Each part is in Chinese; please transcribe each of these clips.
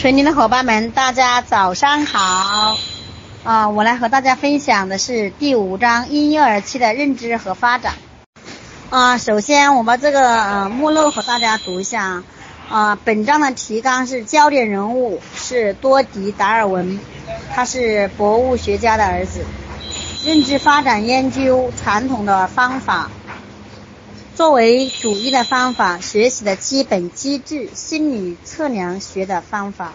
群里的伙伴们，大家早上好！啊，我来和大家分享的是第五章婴幼儿期的认知和发展。啊，首先我把这个呃目录和大家读一下。啊，本章的提纲是焦点人物是多迪·达尔文，他是博物学家的儿子。认知发展研究传统的方法。作为主义的方法，学习的基本机制，心理测量学的方法，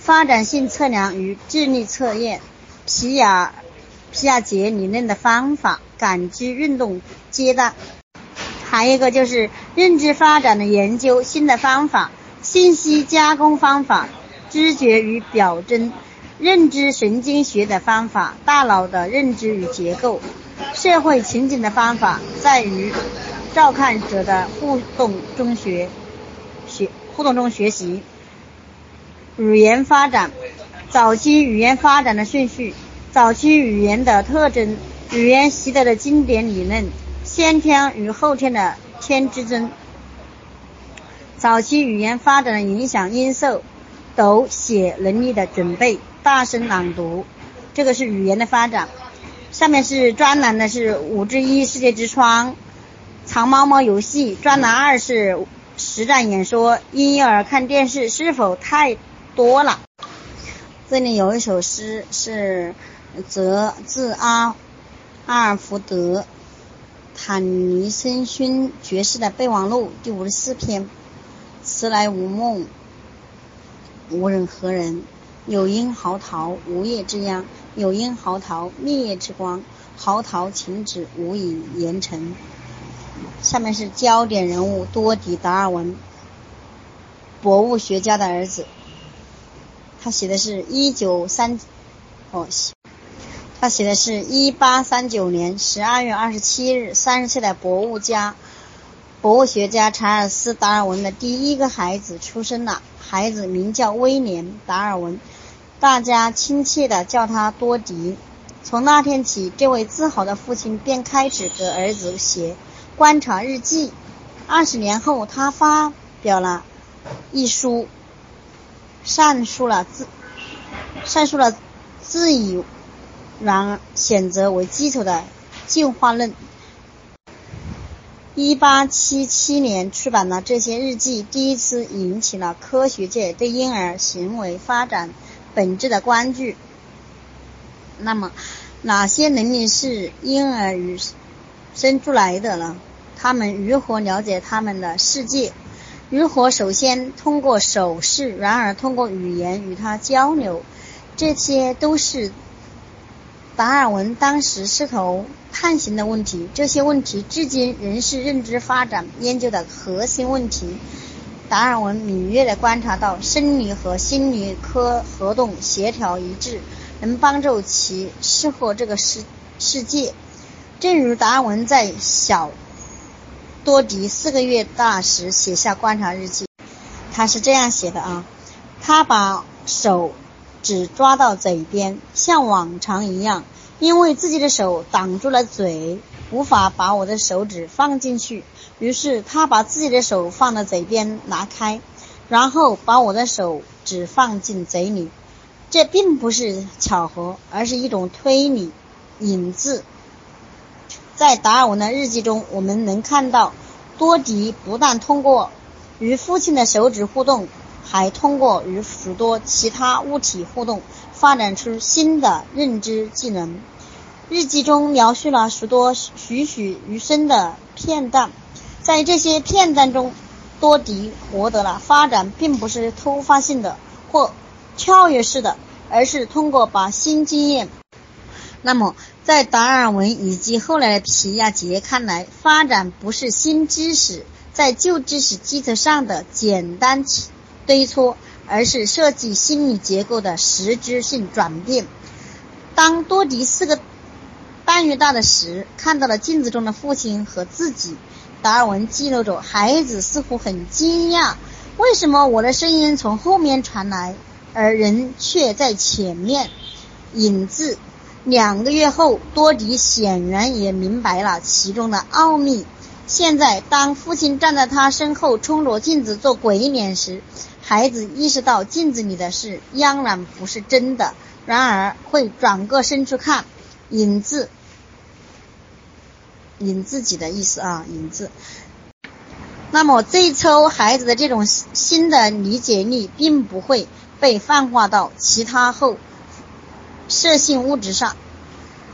发展性测量与智力测验，皮亚皮亚杰理论的方法，感知运动阶段，还有一个就是认知发展的研究新的方法，信息加工方法，知觉与表征，认知神经学的方法，大脑的认知与结构，社会情景的方法，在于。照看者的互动中学学互动中学习，语言发展早期语言发展的顺序，早期语言的特征，语言习得的经典理论，先天与后天的天之争，早期语言发展的影响因素，读写能力的准备，大声朗读，这个是语言的发展。下面是专栏的是五之一世界之窗。藏猫猫游戏专栏二是实战演说，婴幼儿看电视是否太多了？这里有一首诗是泽自阿阿尔福德坦尼森勋爵士的备忘录第五十四篇：迟来无梦，无人何人？有因嚎啕，无夜之央；有因嚎啕，灭夜之光。嚎啕停止，无以言成。下面是焦点人物多迪·达尔文，博物学家的儿子。他写的是一九三，哦，他写的是一八三九年十二月二十七日，三十岁的博物家、博物学家查尔斯·达尔文的第一个孩子出生了。孩子名叫威廉·达尔文，大家亲切地叫他多迪。从那天起，这位自豪的父亲便开始给儿子写。观察日记。二十年后，他发表了一书，阐述了自阐述了自以然选择为基础的进化论。一八七七年出版了这些日记，第一次引起了科学界对婴儿行为发展本质的关注。那么，哪些能力是婴儿与生出来的呢？他们如何了解他们的世界？如何首先通过手势，然而通过语言与他交流？这些都是达尔文当时试图探寻的问题。这些问题至今仍是认知发展研究的核心问题。达尔文敏锐地观察到，生理和心理科活动协调一致，能帮助其适合这个世世界。正如达尔文在小多迪四个月大时写下观察日记，他是这样写的啊，他把手只抓到嘴边，像往常一样，因为自己的手挡住了嘴，无法把我的手指放进去，于是他把自己的手放到嘴边拿开，然后把我的手指放进嘴里。这并不是巧合，而是一种推理引自。在达尔文的日记中，我们能看到多迪不但通过与父亲的手指互动，还通过与许多其他物体互动，发展出新的认知技能。日记中描述了许多栩栩如生的片段，在这些片段中，多迪获得了发展，并不是突发性的或跳跃式的，而是通过把新经验。那么，在达尔文以及后来的皮亚杰看来，发展不是新知识在旧知识基础上的简单堆搓，而是设计心理结构的实质性转变。当多迪四个半月大的时，看到了镜子中的父亲和自己，达尔文记录着，孩子似乎很惊讶，为什么我的声音从后面传来，而人却在前面？引自。两个月后，多迪显然也明白了其中的奥秘。现在，当父亲站在他身后，冲着镜子做鬼脸时，孩子意识到镜子里的事央然不是真的，然而会转过身去看，影子，影自己的意思啊，影子。那么这一抽孩子的这种新的理解力，并不会被泛化到其他后射性物质上。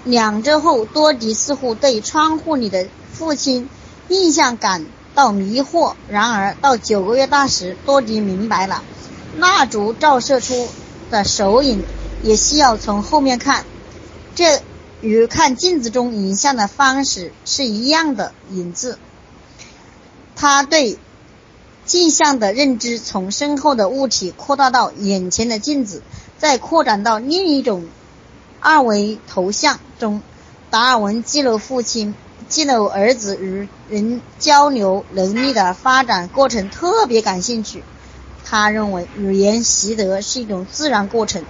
两周后，多迪似乎对窗户里的父亲印象感。到迷惑，然而到九个月大时，多迪明白了，蜡烛照射出的手影也需要从后面看，这与看镜子中影像的方式是一样的。影子，他对镜像的认知从身后的物体扩大到眼前的镜子，再扩展到另一种二维头像中。达尔文记录父亲。记录儿子与人交流能力的发展过程特别感兴趣。他认为语言习得是一种自然过程。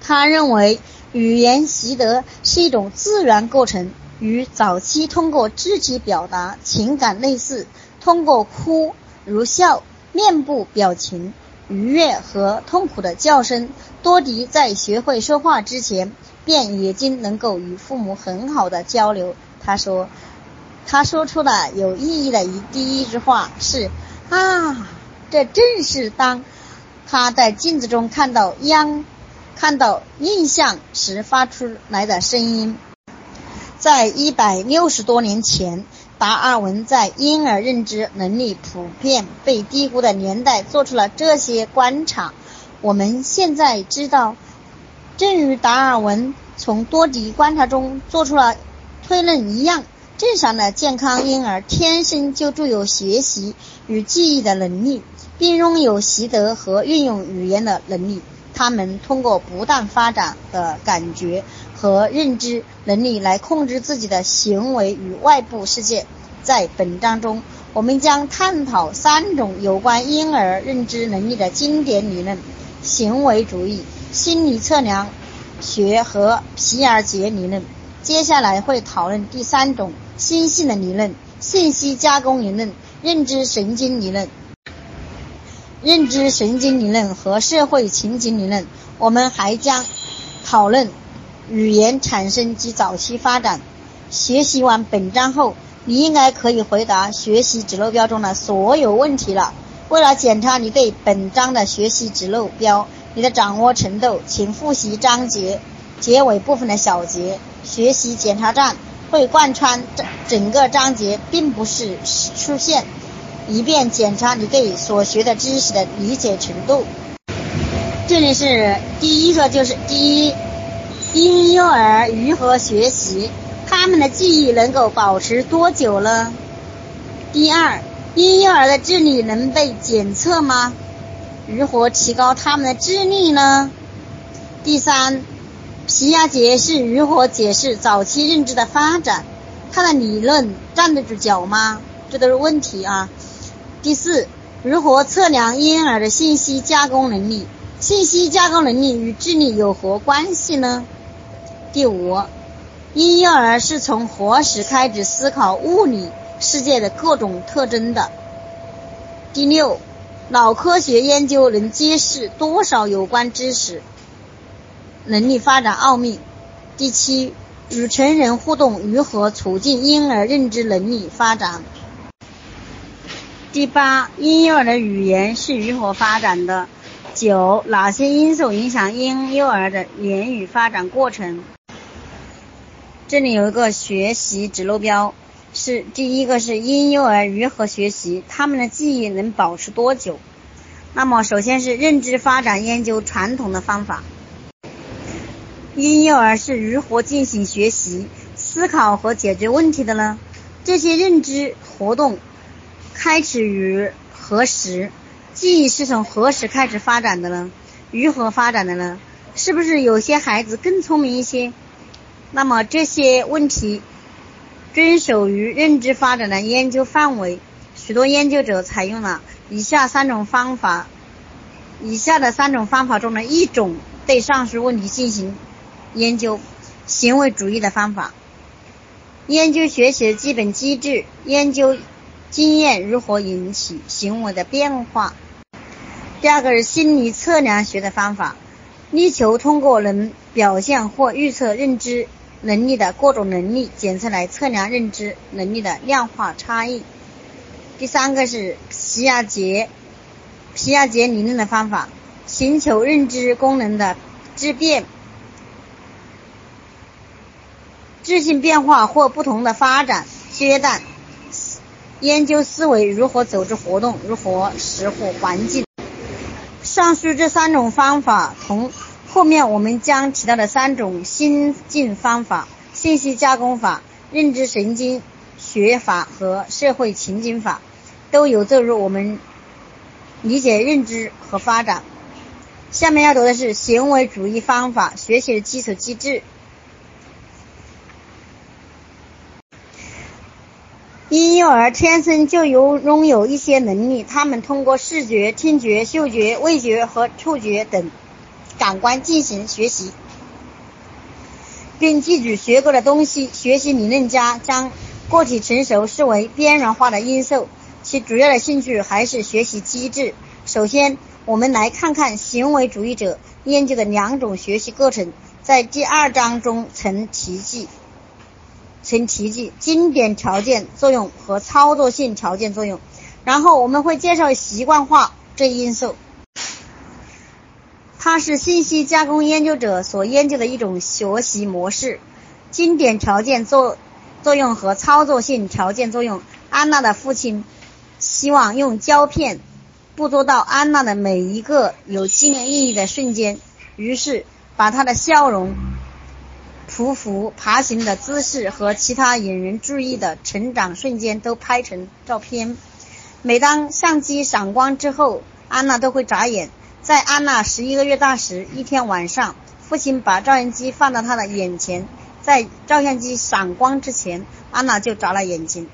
他认为语言习得是一种自然过程，与早期通过肢体表达情感类似。通过哭、如笑、面部表情、愉悦和痛苦的叫声，多迪在学会说话之前便已经能够与父母很好的交流。他说：“他说出了有意义的一第一句话是啊，这正是当他在镜子中看到央看到印象时发出来的声音。”在一百六十多年前，达尔文在婴儿认知能力普遍被低估的年代做出了这些观察。我们现在知道，正如达尔文从多迪观察中做出了。推论一样，正常的健康婴儿天生就具有学习与记忆的能力，并拥有习得和运用语言的能力。他们通过不断发展的感觉和认知能力来控制自己的行为与外部世界。在本章中，我们将探讨三种有关婴儿认知能力的经典理论：行为主义、心理测量学和皮尔杰理论。接下来会讨论第三种新性的理论——信息加工理论、认知神经理论、认知神经理论和社会情景理论。我们还将讨论语言产生及早期发展。学习完本章后，你应该可以回答学习指路标中的所有问题了。为了检查你对本章的学习指路标你的掌握程度，请复习章节结尾部分的小节。学习检查站会贯穿整整个章节，并不是出现，以便检查你对所学的知识的理解程度。这里是第一个，就是第一，婴幼儿如何学习？他们的记忆能够保持多久呢？第二，婴幼儿的智力能被检测吗？如何提高他们的智力呢？第三。皮亚杰是如何解释早期认知的发展？他的理论站得住脚吗？这都是问题啊。第四，如何测量婴儿的信息加工能力？信息加工能力与智力有何关系呢？第五，婴幼儿是从何时开始思考物理世界的各种特征的？第六，脑科学研究能揭示多少有关知识？能力发展奥秘。第七，与成人互动如何促进婴儿认知能力发展？第八，婴幼儿的语言是如何发展的？九，哪些因素影响婴幼儿的言语发展过程？这里有一个学习指路标，是第一个是婴幼儿如何学习，他们的记忆能保持多久？那么首先是认知发展研究传统的方法。婴幼儿是如何进行学习、思考和解决问题的呢？这些认知活动开始于何时？记忆是从何时开始发展的呢？如何发展的呢？是不是有些孩子更聪明一些？那么这些问题遵守于认知发展的研究范围。许多研究者采用了以下三种方法，以下的三种方法中的一种对上述问题进行。研究行为主义的方法，研究学习的基本机制，研究经验如何引起行为的变化。第二个是心理测量学的方法，力求通过能表现或预测认知能力的各种能力检测来测量认知能力的量化差异。第三个是皮亚杰皮亚杰理论的方法，寻求认知功能的质变、质性变化或不同的发展阶段，研究思维如何组织活动，如何适合环境。上述这三种方法同后面我们将提到的三种心境方法、信息加工法、认知神经学法和社会情景法，都有助于我们理解认知和发展。下面要读的是行为主义方法学习的基础机制。婴幼儿天生就有拥有一些能力，他们通过视觉、听觉、嗅觉、味觉和触觉等感官进行学习，并记住学过的东西。学习理论家将个体成熟视为边缘化的因素，其主要的兴趣还是学习机制。首先，我们来看看行为主义者研究的两种学习过程，在第二章中曾提及。曾提及经典条件作用和操作性条件作用，然后我们会介绍习惯化这一因素。它是信息加工研究者所研究的一种学习模式。经典条件作作用和操作性条件作用。安娜的父亲希望用胶片捕捉到安娜的每一个有纪念意义的瞬间，于是把她的笑容。匍匐、爬行的姿势和其他引人注意的成长瞬间都拍成照片。每当相机闪光之后，安娜都会眨眼。在安娜十一个月大时，一天晚上，父亲把照相机放到她的眼前，在照相机闪光之前，安娜就眨了眼睛。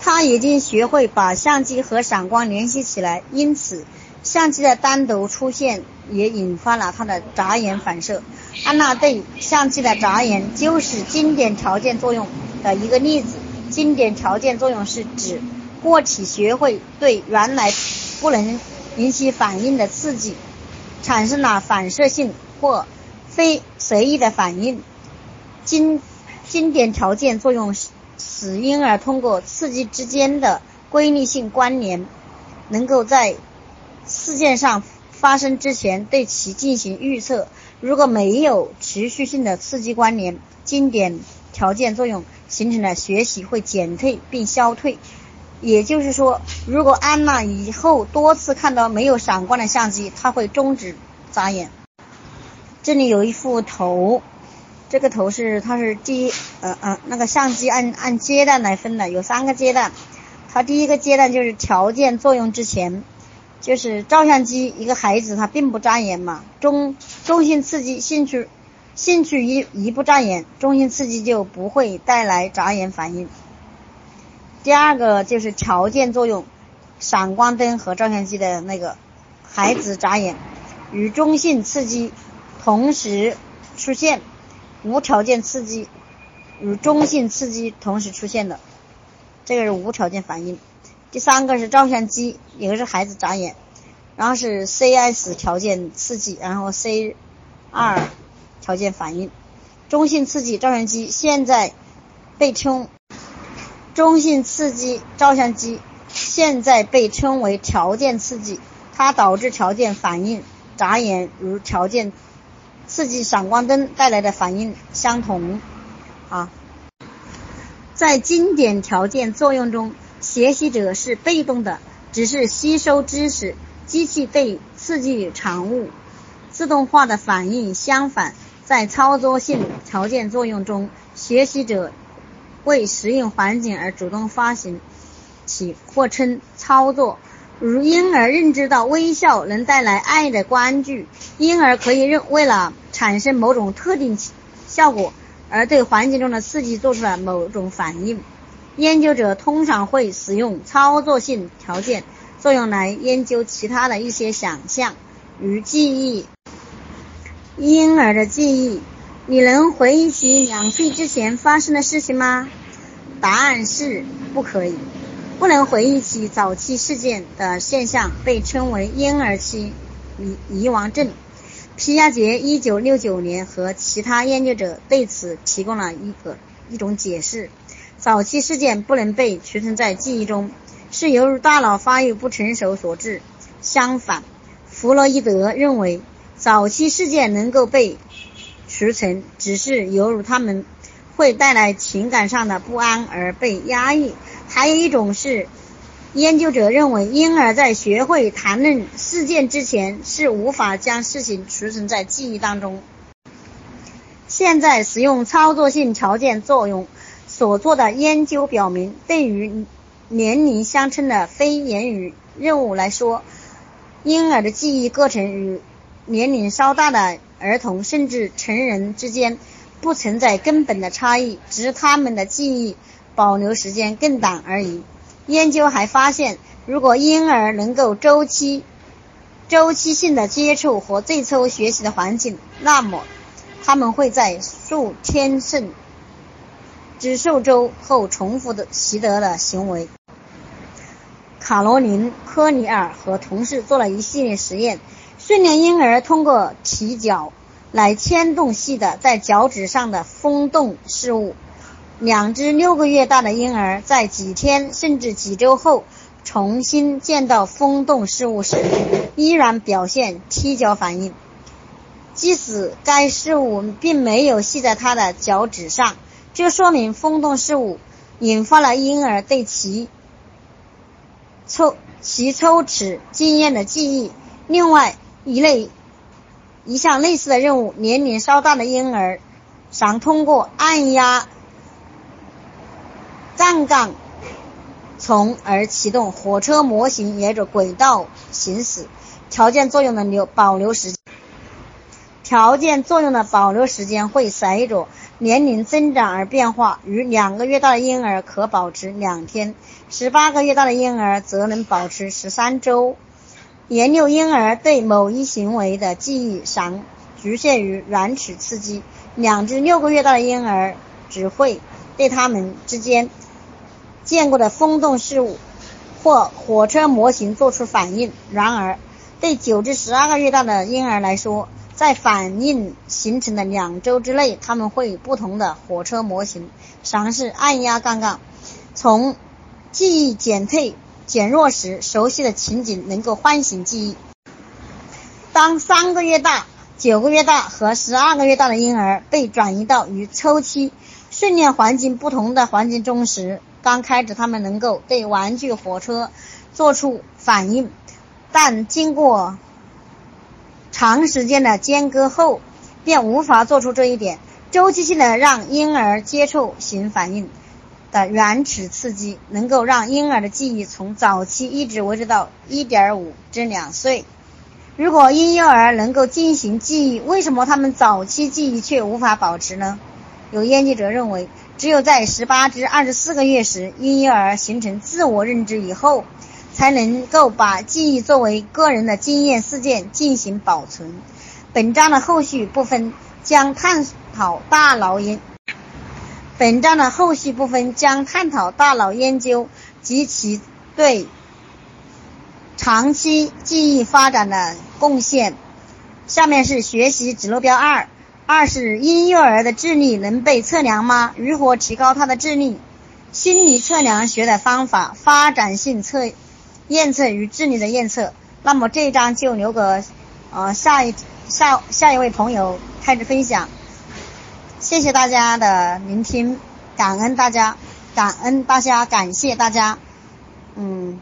她已经学会把相机和闪光联系起来，因此相机的单独出现也引发了她的眨眼反射。安娜对相机的眨眼就是经典条件作用的一个例子。经典条件作用是指个体学会对原来不能引起反应的刺激产生了反射性或非随意的反应。经经典条件作用使婴儿通过刺激之间的规律性关联，能够在事件上发生之前对其进行预测。如果没有持续性的刺激关联，经典条件作用形成的学习会减退并消退。也就是说，如果安娜以后多次看到没有闪光的相机，她会终止眨眼。这里有一幅头，这个头是它是第一，呃呃，那个相机按按阶段来分的，有三个阶段。它第一个阶段就是条件作用之前。就是照相机，一个孩子他并不眨眼嘛，中中性刺激兴趣兴趣一一不眨眼，中性刺激就不会带来眨眼反应。第二个就是条件作用，闪光灯和照相机的那个孩子眨眼，与中性刺激同时出现，无条件刺激与中性刺激同时出现的，这个是无条件反应。第三个是照相机，一个是孩子眨眼，然后是 C S 条件刺激，然后 C 二条件反应。中性刺激照相机现在被称中性刺激照相机现在被称为条件刺激，它导致条件反应眨眼，与条件刺激闪光灯带来的反应相同啊。在经典条件作用中。学习者是被动的，只是吸收知识。机器对刺激与产物自动化的反应相反，在操作性条件作用中，学习者为适应环境而主动发行起或称操作。如婴儿认知到微笑能带来爱的关注，婴儿可以认为了产生某种特定效果而对环境中的刺激做出了某种反应。研究者通常会使用操作性条件作用来研究其他的一些想象，与记忆。婴儿的记忆，你能回忆起两岁之前发生的事情吗？答案是不可以。不能回忆起早期事件的现象被称为婴儿期遗遗忘症。皮亚杰一九六九年和其他研究者对此提供了一个一种解释：早期事件不能被储存在记忆中，是由于大脑发育不成熟所致。相反，弗洛伊德认为，早期事件能够被储存，只是由于他们会带来情感上的不安而被压抑。还有一种是。研究者认为，婴儿在学会谈论事件之前是无法将事情储存在记忆当中。现在，使用操作性条件作用所做的研究表明，对于年龄相称的非言语任务来说，婴儿的记忆过程与年龄稍大的儿童甚至成人之间不存在根本的差异，只是他们的记忆保留时间更短而已。研究还发现，如果婴儿能够周期、周期性的接触和最初学习的环境，那么他们会在数天甚至数周后重复的习得的行为。卡罗琳·科尼尔和同事做了一系列实验，训练婴儿通过踢脚来牵动系的在脚趾上的风动事物。两只六个月大的婴儿在几天甚至几周后重新见到风动事物时，依然表现踢脚反应，即使该事物并没有系在他的脚趾上。这说明风动事物引发了婴儿对其抽其抽齿经验的记忆。另外一类一项类似的任务，年龄稍大的婴儿常通过按压。杠杆从而启动火车模型沿着轨道行驶。条件作用的留保留时间，条件作用的保留时间会随着年龄增长而变化。与两个月大的婴儿可保持两天，十八个月大的婴儿则能保持十三周。研究婴儿对某一行为的记忆常局限于软齿刺激。两至六个月大的婴儿只会对他们之间。见过的风动事物或火车模型做出反应。然而，对九至十二个月大的婴儿来说，在反应形成的两周之内，他们会不同的火车模型尝试按压杠杆。从记忆减退减弱时，熟悉的情景能够唤醒记忆。当三个月大、九个月大和十二个月大的婴儿被转移到与抽期训练环境不同的环境中时，刚开始，他们能够对玩具火车做出反应，但经过长时间的间隔后，便无法做出这一点。周期性的让婴儿接触型反应的原始刺激，能够让婴儿的记忆从早期一直维持到一点五至两岁。如果婴幼儿能够进行记忆，为什么他们早期记忆却无法保持呢？有研究者认为。只有在十八至二十四个月时，婴幼儿形成自我认知以后，才能够把记忆作为个人的经验事件进行保存。本章的后续部分将探讨大脑研。本章的后续部分将探讨大脑研究及其对长期记忆发展的贡献。下面是学习指路标二。二是婴幼儿的智力能被测量吗？如何提高他的智力？心理测量学的方法，发展性测验测与智力的验测。那么这一章就留给呃下一下下一位朋友开始分享。谢谢大家的聆听，感恩大家，感恩大家，感谢大家，嗯。